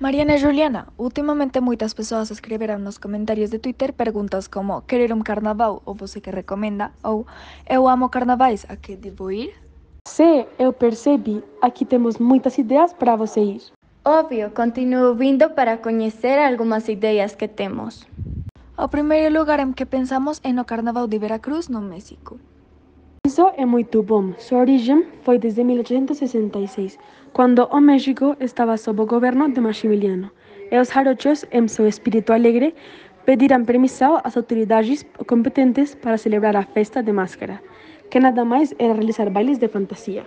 Mariana e Juliana, ultimamente muitas pessoas escreveram nos comentários de Twitter perguntas como querer um carnaval ou você que recomenda ou eu amo carnavais, a que devo ir? Sim, eu percebi. Aqui temos muitas ideias para você ir. Óbvio, continuo vindo para conhecer algumas ideias que temos. O primeiro lugar em que pensamos é no Carnaval de Veracruz, no México. Isso é muito bom. Sua origem foi desde 1866, quando o México estava sob o governo de Maximiliano. E os jarochos, em seu espírito alegre, pediram permissão às autoridades competentes para celebrar a festa de máscara, que nada mais era realizar bailes de fantasia.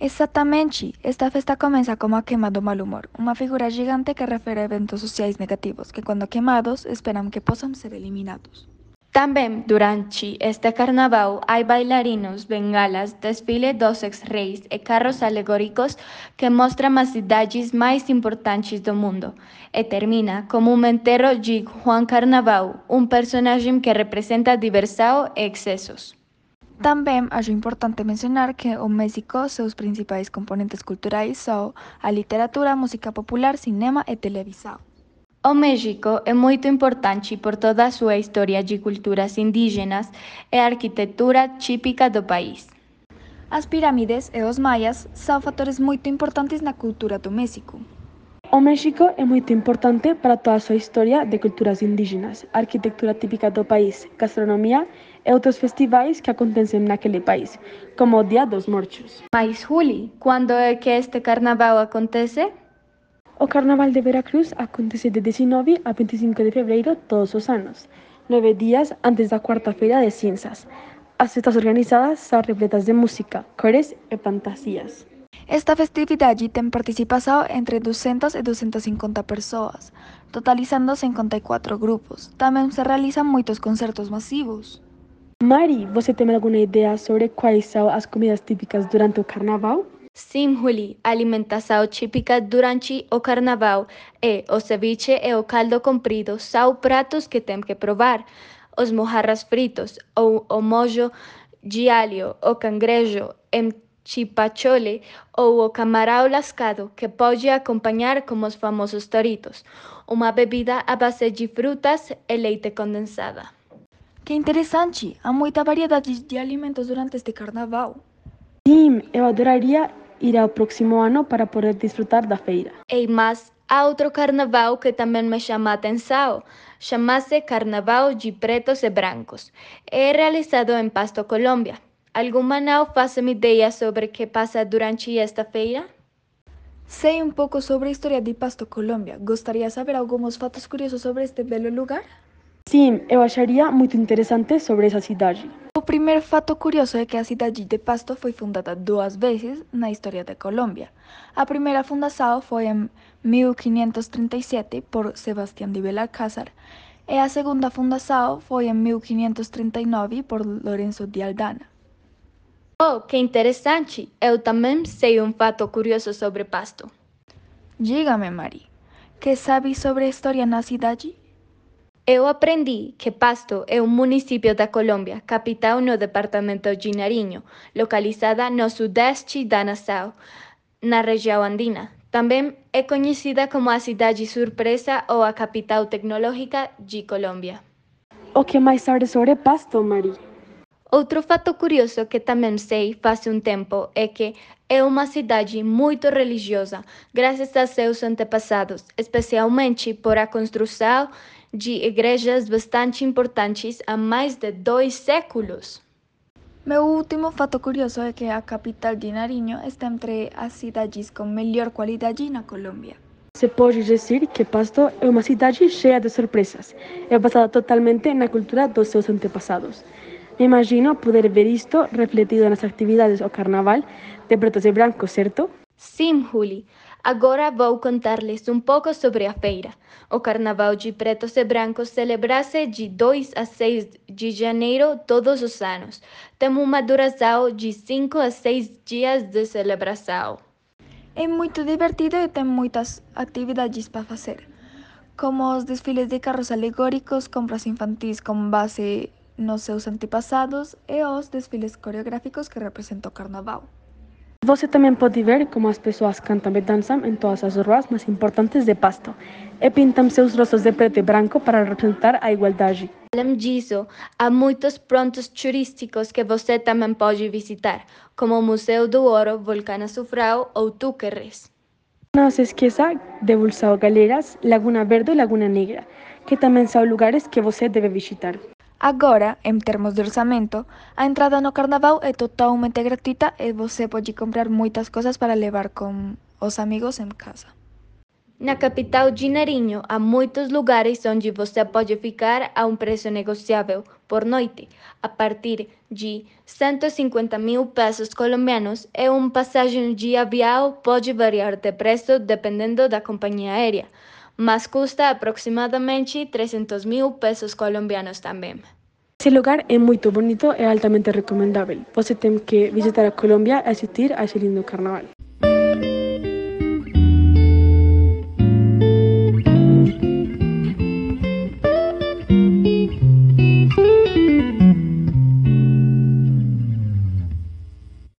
Exatamente. Esta festa começa como a queima do mal humor, uma figura gigante que refere a eventos sociais negativos que, quando queimados, esperam que possam ser eliminados. Também, durante este carnaval, há bailarinos, bengalas, desfile dos ex-reis e carros alegóricos que mostram as cidades mais importantes do mundo. E termina como um enterro de Juan Carnaval, um personagem que representa diversão e excessos. Também acho importante mencionar que o México seus principais componentes culturais são a literatura, música popular, cinema e televisão. O México é muito importante por toda a sua história de culturas indígenas e arquitetura típica do país. As pirâmides e os maias são fatores muito importantes na cultura do México. O México é muito importante para toda a sua história de culturas indígenas, arquitetura típica do país, gastronomia e outros festivais que acontecem naquele país, como o Dia dos Mortos. Mas, Juli, quando é que este carnaval acontece? O Carnaval de Veracruz acontece de 19 a 25 de fevereiro todos os anos, nove dias antes da Quarta-feira de Cinzas. As festas organizadas são repletas de música, cores e fantasias. Esta festividade tem participação entre 200 e 250 pessoas, totalizando 54 grupos. Também se realizam muitos concertos massivos. Mari, você tem alguma ideia sobre quais são as comidas típicas durante o carnaval? Sim, Juli, a alimentação típica durante o carnaval é o ceviche e o caldo comprido, são pratos que tem que provar. Os mojarras fritos, ou o molho de alho, o cangrejo em chipachole ou o camarão lascado, que pode acompanhar com os famosos toritos, uma bebida à base de frutas e leite condensada. Que interessante! Há muita variedade de alimentos durante este carnaval. Sim, eu adoraria ir ao próximo ano para poder desfrutar da feira. E mas há outro carnaval que também me chama a atenção. Chama-se Carnaval de Pretos e Brancos. É realizado em Pasto, Colômbia. Alguma não faz-me ideia sobre o que passa durante esta feira? Sei um pouco sobre a história de Pasto, Colômbia. Gostaria de saber alguns fatos curiosos sobre este belo lugar? Sim, eu acharia muito interessante sobre essa cidade. O primeiro fato curioso é que a cidade de Pasto foi fundada duas vezes na história da Colômbia. A primeira fundação foi em 1537 por Sebastián de Belalcázar e a segunda fundação foi em 1539 por Lorenzo de Aldana. Oh, que interessante! Eu também sei um fato curioso sobre Pasto. Diga-me, Mari, que sabe sobre a história na cidade? Eu aprendi que Pasto é um município da Colômbia, capital no departamento de Nariño, localizada no sudeste da nação, na região andina. Também é conhecida como a cidade surpresa ou a capital tecnológica de Colômbia. O que mais sabe sobre Pasto, Mari? Outro fato curioso que também sei faz um tempo é que é uma cidade muito religiosa, graças a seus antepassados, especialmente por a construção de igrejas bastante importantes há mais de dois séculos. Meu último fato curioso é que a capital de Nariño está entre as cidades com melhor qualidade na Colômbia. Se pode dizer que Pasto é uma cidade cheia de surpresas. É basada totalmente na cultura dos seus antepassados. Me imagino poder ver isto refletido nas atividades ao carnaval de pretos e brancos, certo? Sim, Juli. Agora vou contar-lhes um pouco sobre a feira. O Carnaval de Pretos e Brancos celebra-se de 2 a 6 de janeiro todos os anos. Tem uma duração de 5 a 6 dias de celebração. É muito divertido e tem muitas atividades para fazer, como os desfiles de carros alegóricos, compras infantis com base nos seus antepassados e os desfiles coreográficos que representam o carnaval. Você também pode ver como as pessoas cantam e dançam em todas as ruas mais importantes de Pasto e pintam seus rostos de preto e branco para representar a igualdade. Além disso, há muitos pontos turísticos que você também pode visitar, como o Museu do Ouro, Volcán Azufrão ou Túquerres. Não se esqueça de Bulsão Galeiras, Laguna Verde e Laguna Negra, que também são lugares que você deve visitar. Agora, em termos de orçamento, a entrada no carnaval é totalmente gratuita e você pode comprar muitas coisas para levar com os amigos em casa. Na capital de Nariño, há muitos lugares onde você pode ficar a um preço negociável por noite, a partir de 150 mil pesos colombianos e uma passagem de avião pode variar de preço dependendo da companhia aérea, mas custa aproximadamente 300 mil pesos colombianos também. Esse lugar é muito bonito e altamente recomendável. Você tem que visitar a Colômbia e assistir a esse lindo carnaval.